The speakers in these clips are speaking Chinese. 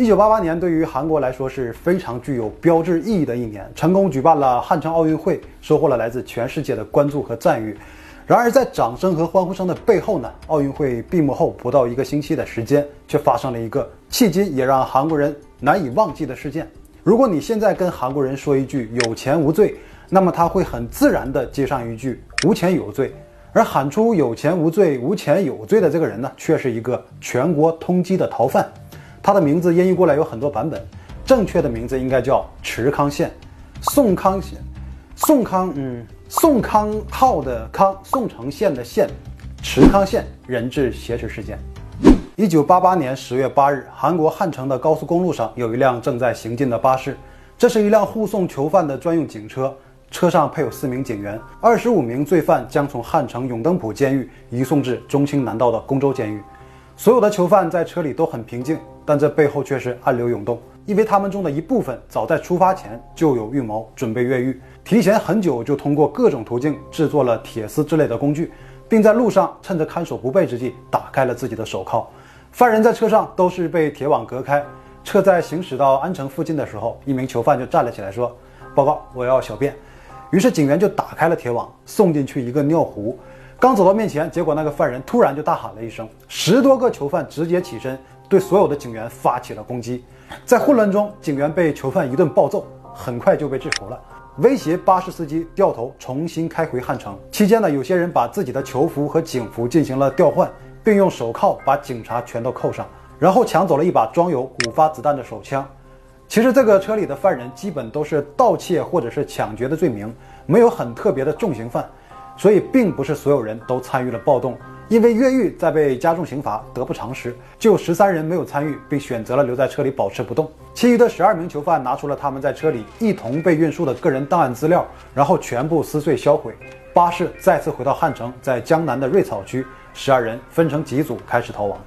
一九八八年对于韩国来说是非常具有标志意义的一年，成功举办了汉城奥运会，收获了来自全世界的关注和赞誉。然而，在掌声和欢呼声的背后呢，奥运会闭幕后不到一个星期的时间，却发生了一个迄今也让韩国人难以忘记的事件。如果你现在跟韩国人说一句“有钱无罪”，那么他会很自然地接上一句“无钱有罪”。而喊出“有钱无罪，无钱有罪”的这个人呢，却是一个全国通缉的逃犯。他的名字音译过来有很多版本，正确的名字应该叫池康县，宋康县，宋康，嗯。宋康昊的康，宋城县的县，池康县人质挟持事件。一九八八年十月八日，韩国汉城的高速公路上有一辆正在行进的巴士，这是一辆护送囚犯的专用警车，车上配有四名警员，二十五名罪犯将从汉城永登浦监狱移送至中兴南道的公州监狱。所有的囚犯在车里都很平静，但这背后却是暗流涌动，因为他们中的一部分早在出发前就有预谋，准备越狱。提前很久就通过各种途径制作了铁丝之类的工具，并在路上趁着看守不备之际打开了自己的手铐。犯人在车上都是被铁网隔开。车在行驶到安城附近的时候，一名囚犯就站了起来说：“报告，我要小便。”于是警员就打开了铁网，送进去一个尿壶。刚走到面前，结果那个犯人突然就大喊了一声，十多个囚犯直接起身，对所有的警员发起了攻击。在混乱中，警员被囚犯一顿暴揍，很快就被制服了。威胁巴士司机掉头重新开回汉城。期间呢，有些人把自己的囚服和警服进行了调换，并用手铐把警察全都扣上，然后抢走了一把装有五发子弹的手枪。其实这个车里的犯人基本都是盗窃或者是抢劫的罪名，没有很特别的重刑犯，所以并不是所有人都参与了暴动。因为越狱再被加重刑罚得不偿失，就十三人没有参与，并选择了留在车里保持不动。其余的十二名囚犯拿出了他们在车里一同被运输的个人档案资料，然后全部撕碎销毁。巴士再次回到汉城，在江南的瑞草区，十二人分成几组开始逃亡。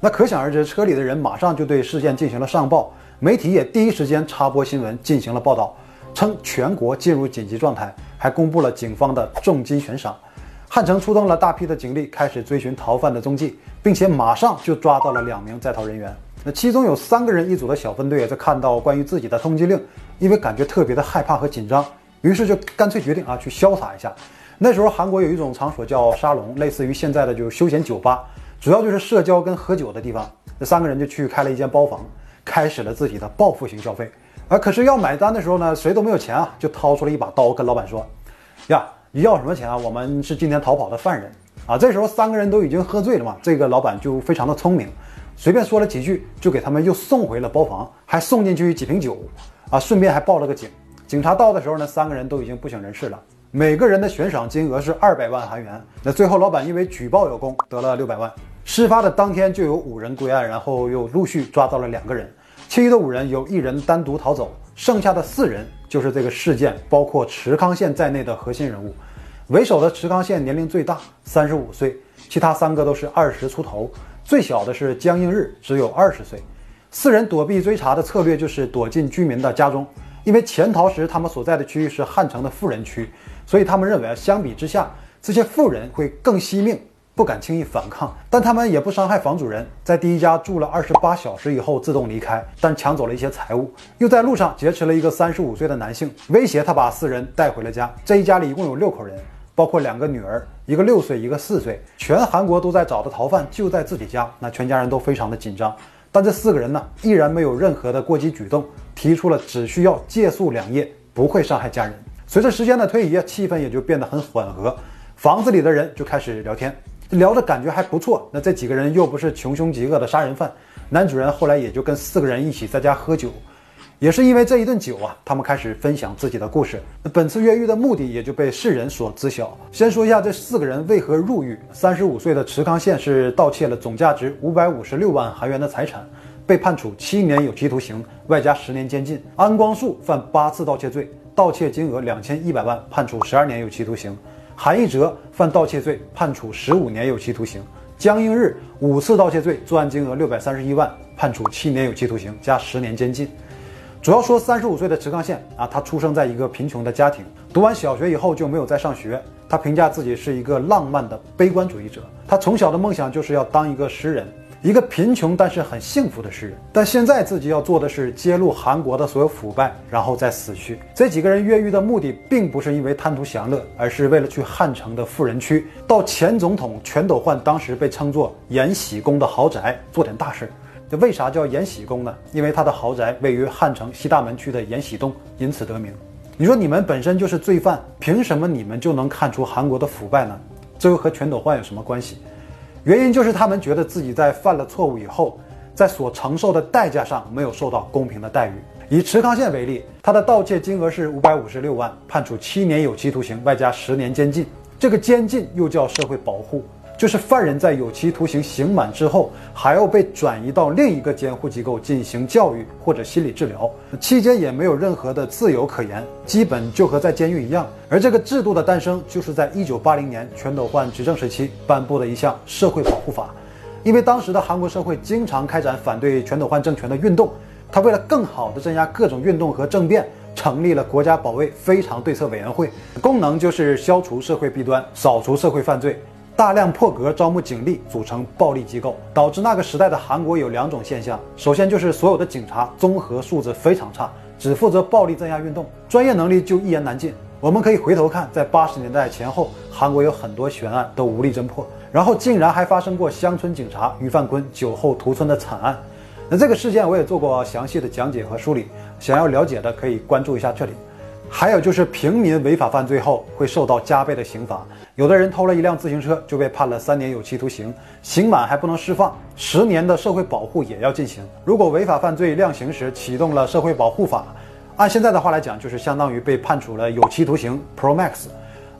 那可想而知，车里的人马上就对事件进行了上报，媒体也第一时间插播新闻进行了报道，称全国进入紧急状态，还公布了警方的重金悬赏。汉城出动了大批的警力，开始追寻逃犯的踪迹，并且马上就抓到了两名在逃人员。那其中有三个人一组的小分队，在看到关于自己的通缉令，因为感觉特别的害怕和紧张，于是就干脆决定啊去潇洒一下。那时候韩国有一种场所叫沙龙，类似于现在的就是休闲酒吧，主要就是社交跟喝酒的地方。那三个人就去开了一间包房，开始了自己的报复性消费。啊可是要买单的时候呢，谁都没有钱啊，就掏出了一把刀，跟老板说：“呀。”你要什么钱啊？我们是今天逃跑的犯人啊！这时候三个人都已经喝醉了嘛，这个老板就非常的聪明，随便说了几句，就给他们又送回了包房，还送进去几瓶酒啊，顺便还报了个警。警察到的时候呢，三个人都已经不省人事了，每个人的悬赏金额是二百万韩元。那最后老板因为举报有功，得了六百万。事发的当天就有五人归案，然后又陆续抓到了两个人，其余的五人有一人单独逃走，剩下的四人。就是这个事件，包括池康宪在内的核心人物，为首的池康宪年龄最大，三十五岁，其他三个都是二十出头，最小的是江映日，只有二十岁。四人躲避追查的策略就是躲进居民的家中，因为潜逃时他们所在的区域是汉城的富人区，所以他们认为啊，相比之下，这些富人会更惜命。不敢轻易反抗，但他们也不伤害房主人，在第一家住了二十八小时以后自动离开，但抢走了一些财物，又在路上劫持了一个三十五岁的男性，威胁他把四人带回了家。这一家里一共有六口人，包括两个女儿，一个六岁，一个四岁。全韩国都在找的逃犯就在自己家，那全家人都非常的紧张。但这四个人呢，依然没有任何的过激举动，提出了只需要借宿两夜，不会伤害家人。随着时间的推移，气氛也就变得很缓和，房子里的人就开始聊天。聊的感觉还不错，那这几个人又不是穷凶极恶的杀人犯，男主人后来也就跟四个人一起在家喝酒，也是因为这一顿酒啊，他们开始分享自己的故事。那本次越狱的目的也就被世人所知晓。先说一下这四个人为何入狱。三十五岁的池康宪是盗窃了总价值五百五十六万韩元的财产，被判处七年有期徒刑，外加十年监禁。安光树犯八次盗窃罪，盗窃金额两千一百万，判处十二年有期徒刑。韩义哲犯盗窃罪，判处十五年有期徒刑；江英日五次盗窃罪，作案金额六百三十一万，判处七年有期徒刑加十年监禁。主要说三十五岁的池康宪啊，他出生在一个贫穷的家庭，读完小学以后就没有再上学。他评价自己是一个浪漫的悲观主义者，他从小的梦想就是要当一个诗人，一个贫穷但是很幸福的诗人。但现在自己要做的是揭露韩国的所有腐败，然后再死去。这几个人越狱的目的，并不是因为贪图享乐，而是为了去汉城的富人区，到前总统全斗焕当时被称作延禧宫的豪宅做点大事。这为啥叫延禧宫呢？因为他的豪宅位于汉城西大门区的延禧洞，因此得名。你说你们本身就是罪犯，凭什么你们就能看出韩国的腐败呢？这又和全斗焕有什么关系？原因就是他们觉得自己在犯了错误以后，在所承受的代价上没有受到公平的待遇。以池康宪为例，他的盗窃金额是五百五十六万，判处七年有期徒刑，外加十年监禁。这个监禁又叫社会保护。就是犯人在有期徒刑刑满之后，还要被转移到另一个监护机构进行教育或者心理治疗，期间也没有任何的自由可言，基本就和在监狱一样。而这个制度的诞生，就是在一九八零年全斗焕执政时期颁布的一项社会保护法。因为当时的韩国社会经常开展反对全斗焕政权的运动，他为了更好地镇压各种运动和政变，成立了国家保卫非常对策委员会，功能就是消除社会弊端，扫除社会犯罪。大量破格招募警力，组成暴力机构，导致那个时代的韩国有两种现象：首先就是所有的警察综合素质非常差，只负责暴力镇压运动，专业能力就一言难尽。我们可以回头看，在八十年代前后，韩国有很多悬案都无力侦破，然后竟然还发生过乡村警察于范坤酒后屠村的惨案。那这个事件我也做过详细的讲解和梳理，想要了解的可以关注一下这里。还有就是平民违法犯罪后会受到加倍的刑罚，有的人偷了一辆自行车就被判了三年有期徒刑，刑满还不能释放，十年的社会保护也要进行。如果违法犯罪量刑时启动了社会保护法，按现在的话来讲，就是相当于被判处了有期徒刑 Pro Max，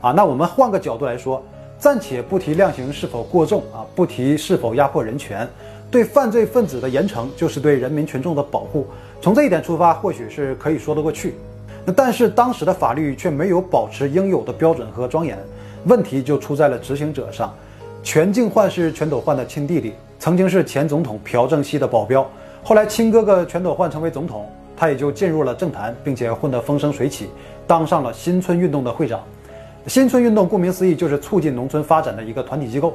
啊，那我们换个角度来说，暂且不提量刑是否过重啊，不提是否压迫人权，对犯罪分子的严惩就是对人民群众的保护，从这一点出发，或许是可以说得过去。那但是当时的法律却没有保持应有的标准和庄严，问题就出在了执行者上。全敬焕是全斗焕的亲弟弟，曾经是前总统朴正熙的保镖。后来亲哥哥全斗焕成为总统，他也就进入了政坛，并且混得风生水起，当上了新村运动的会长。新村运动顾名思义就是促进农村发展的一个团体机构，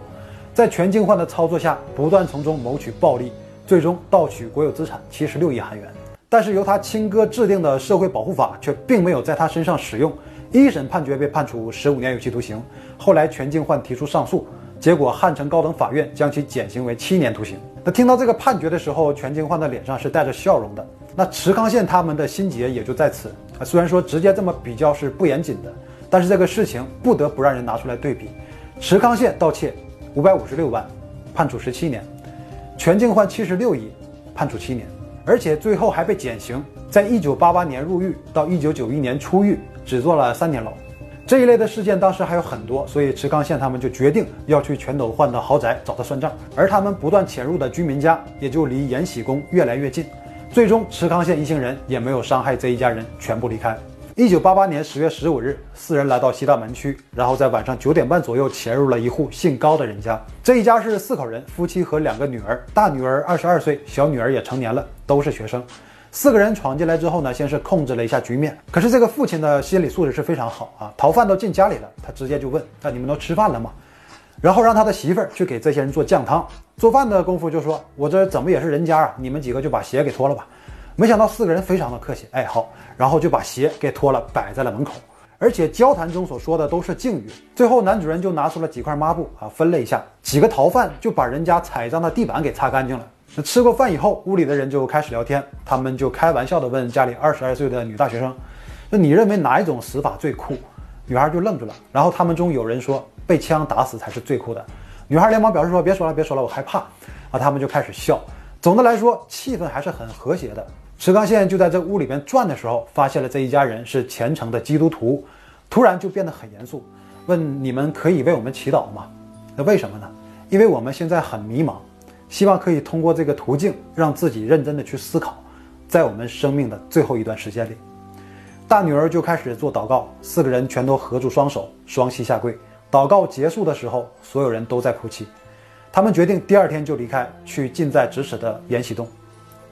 在全敬焕的操作下，不断从中谋取暴利，最终盗取国有资产七十六亿韩元。但是由他亲哥制定的社会保护法却并没有在他身上使用，一审判决被判处十五年有期徒刑。后来全敬焕提出上诉，结果汉城高等法院将其减刑为七年徒刑。那听到这个判决的时候，全敬焕的脸上是带着笑容的。那池康宪他们的心结也就在此。虽然说直接这么比较是不严谨的，但是这个事情不得不让人拿出来对比。池康宪盗窃五百五十六万，判处十七年；全敬焕七十六亿，判处七年。而且最后还被减刑，在一九八八年入狱到一九九一年出狱，只坐了三年牢。这一类的事件当时还有很多，所以池康宪他们就决定要去全斗焕的豪宅找他算账。而他们不断潜入的居民家，也就离延禧宫越来越近。最终，池康宪一行人也没有伤害这一家人，全部离开。一九八八年十月十五日，四人来到西大门区，然后在晚上九点半左右潜入了一户姓高的人家。这一家是四口人，夫妻和两个女儿，大女儿二十二岁，小女儿也成年了，都是学生。四个人闯进来之后呢，先是控制了一下局面。可是这个父亲的心理素质是非常好啊，逃犯都进家里了，他直接就问：那你们都吃饭了吗？然后让他的媳妇儿去给这些人做酱汤。做饭的功夫就说：我这怎么也是人家啊，你们几个就把鞋给脱了吧。没想到四个人非常的客气，哎好，然后就把鞋给脱了，摆在了门口，而且交谈中所说的都是敬语。最后男主人就拿出了几块抹布啊，分了一下，几个逃犯就把人家踩脏的地板给擦干净了。那吃过饭以后，屋里的人就开始聊天，他们就开玩笑的问家里二十二岁的女大学生，那你认为哪一种死法最酷？女孩就愣住了，然后他们中有人说被枪打死才是最酷的，女孩连忙表示说别说了别说了，我害怕。啊，他们就开始笑。总的来说，气氛还是很和谐的。池刚宪就在这屋里边转的时候，发现了这一家人是虔诚的基督徒，突然就变得很严肃，问：“你们可以为我们祈祷吗？”那为什么呢？因为我们现在很迷茫，希望可以通过这个途径让自己认真的去思考，在我们生命的最后一段时间里，大女儿就开始做祷告，四个人全都合住双手，双膝下跪。祷告结束的时候，所有人都在哭泣。他们决定第二天就离开，去近在咫尺的延禧洞。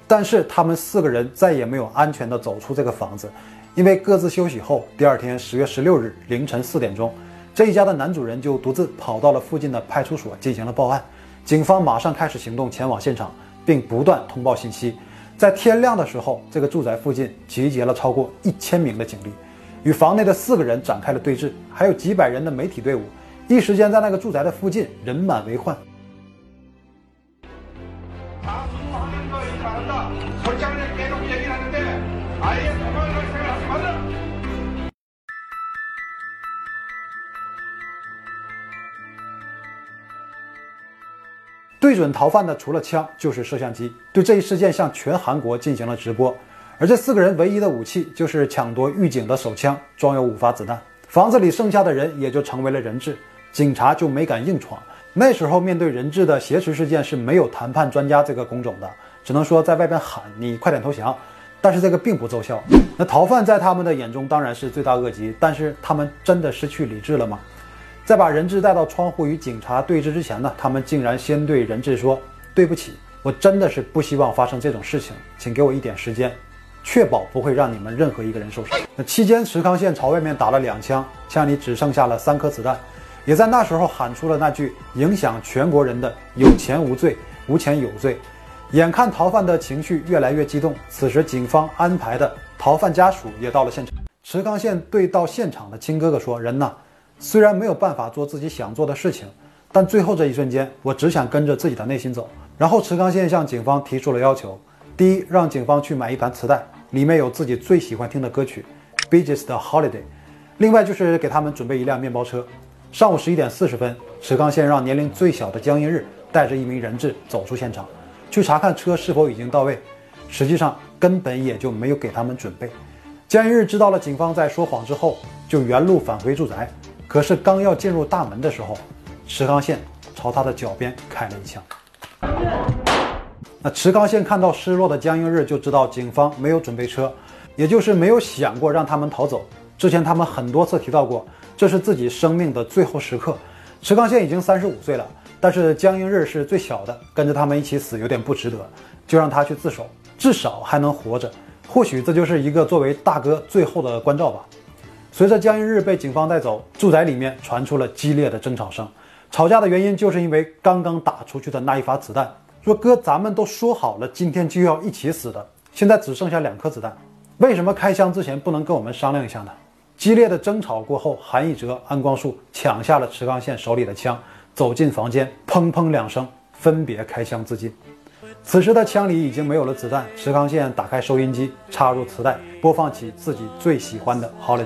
但是他们四个人再也没有安全地走出这个房子，因为各自休息后，第二天十月十六日凌晨四点钟，这一家的男主人就独自跑到了附近的派出所进行了报案，警方马上开始行动，前往现场，并不断通报信息。在天亮的时候，这个住宅附近集结了超过一千名的警力，与房内的四个人展开了对峙，还有几百人的媒体队伍。一时间，在那个住宅的附近人满为患。对准逃犯的除了枪就是摄像机，对这一事件向全韩国进行了直播。而这四个人唯一的武器就是抢夺狱警的手枪，装有五发子弹。房子里剩下的人也就成为了人质，警察就没敢硬闯。那时候面对人质的挟持事件是没有谈判专家这个工种的，只能说在外边喊你快点投降。但是这个并不奏效。那逃犯在他们的眼中当然是罪大恶极，但是他们真的失去理智了吗？在把人质带到窗户与警察对峙之前呢，他们竟然先对人质说：“对不起，我真的是不希望发生这种事情，请给我一点时间，确保不会让你们任何一个人受伤。”那期间，池康宪朝外面打了两枪，枪里只剩下了三颗子弹，也在那时候喊出了那句影响全国人的“有钱无罪，无钱有罪”。眼看逃犯的情绪越来越激动，此时警方安排的逃犯家属也到了现场。池康宪对到现场的亲哥哥说：“人呢？”虽然没有办法做自己想做的事情，但最后这一瞬间，我只想跟着自己的内心走。然后池康宪向警方提出了要求：第一，让警方去买一盘磁带，里面有自己最喜欢听的歌曲《b e e g e s 的 Holiday》；另外就是给他们准备一辆面包车。上午十一点四十分，池康宪让年龄最小的江映日带着一名人质走出现场，去查看车是否已经到位。实际上根本也就没有给他们准备。江映日知道了警方在说谎之后，就原路返回住宅。可是刚要进入大门的时候，池康宪朝他的脚边开了一枪。那池康宪看到失落的江映日，就知道警方没有准备车，也就是没有想过让他们逃走。之前他们很多次提到过，这是自己生命的最后时刻。池康宪已经三十五岁了，但是江映日是最小的，跟着他们一起死有点不值得，就让他去自首，至少还能活着。或许这就是一个作为大哥最后的关照吧。随着江一日被警方带走，住宅里面传出了激烈的争吵声。吵架的原因就是因为刚刚打出去的那一发子弹。说哥，咱们都说好了，今天就要一起死的，现在只剩下两颗子弹，为什么开枪之前不能跟我们商量一下呢？激烈的争吵过后，韩义哲、安光树抢下了池康宪手里的枪，走进房间，砰砰两声，分别开枪自尽。此时的枪里已经没有了子弹，池康宪打开收音机，插入磁带，播放起自己最喜欢的《Holiday》。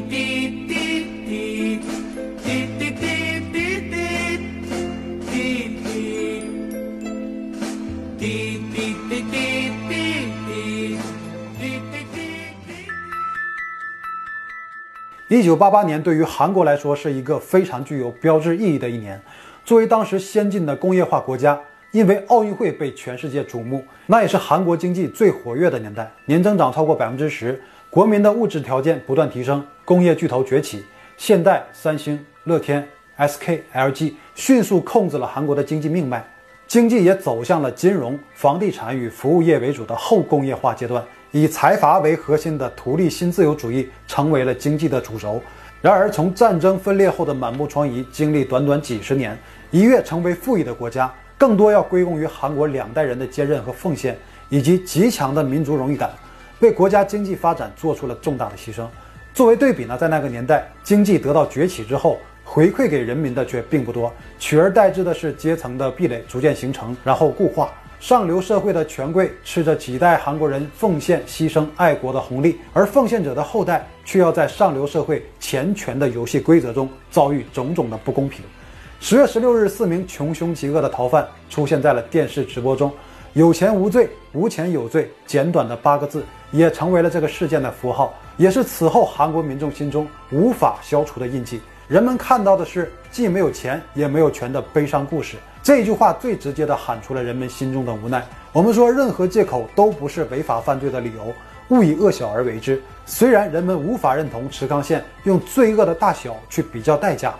一九八八年对于韩国来说是一个非常具有标志意义的一年。作为当时先进的工业化国家，因为奥运会被全世界瞩目，那也是韩国经济最活跃的年代，年增长超过百分之十。国民的物质条件不断提升，工业巨头崛起，现代、三星、乐天、SK、LG 迅速控制了韩国的经济命脉，经济也走向了金融、房地产与服务业为主的后工业化阶段，以财阀为核心的图利新自由主义成为了经济的主轴。然而，从战争分裂后的满目疮痍，经历短短几十年，一跃成为富裕的国家，更多要归功于韩国两代人的坚韧和奉献，以及极强的民族荣誉感。为国家经济发展做出了重大的牺牲。作为对比呢，在那个年代，经济得到崛起之后，回馈给人民的却并不多，取而代之的是阶层的壁垒逐渐形成，然后固化。上流社会的权贵吃着几代韩国人奉献、牺牲、爱国的红利，而奉献者的后代却要在上流社会钱权的游戏规则中遭遇种种的不公平。十月十六日，四名穷凶极恶的逃犯出现在了电视直播中。有钱无罪，无钱有罪。简短的八个字，也成为了这个事件的符号，也是此后韩国民众心中无法消除的印记。人们看到的是既没有钱也没有权的悲伤故事。这句话最直接地喊出了人们心中的无奈。我们说，任何借口都不是违法犯罪的理由，勿以恶小而为之。虽然人们无法认同池康县用罪恶的大小去比较代价，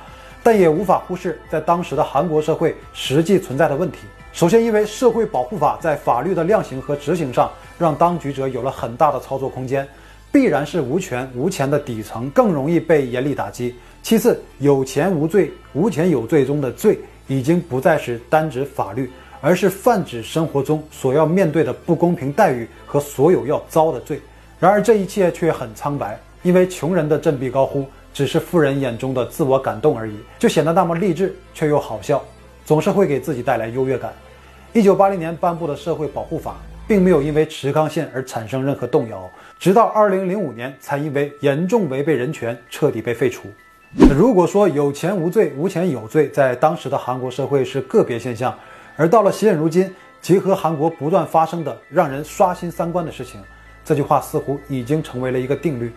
但也无法忽视在当时的韩国社会实际存在的问题。首先，因为社会保护法在法律的量刑和执行上，让当局者有了很大的操作空间。必然是无权无钱的底层更容易被严厉打击。其次，有钱无罪，无钱有罪中的罪已经不再是单指法律，而是泛指生活中所要面对的不公平待遇和所有要遭的罪。然而这一切却很苍白，因为穷人的振臂高呼只是富人眼中的自我感动而已，就显得那么励志却又好笑，总是会给自己带来优越感。一九八零年颁布的社会保护法。并没有因为池康县而产生任何动摇，直到二零零五年才因为严重违背人权彻底被废除。如果说有钱无罪，无钱有罪，在当时的韩国社会是个别现象，而到了现如今，结合韩国不断发生的让人刷新三观的事情，这句话似乎已经成为了一个定律。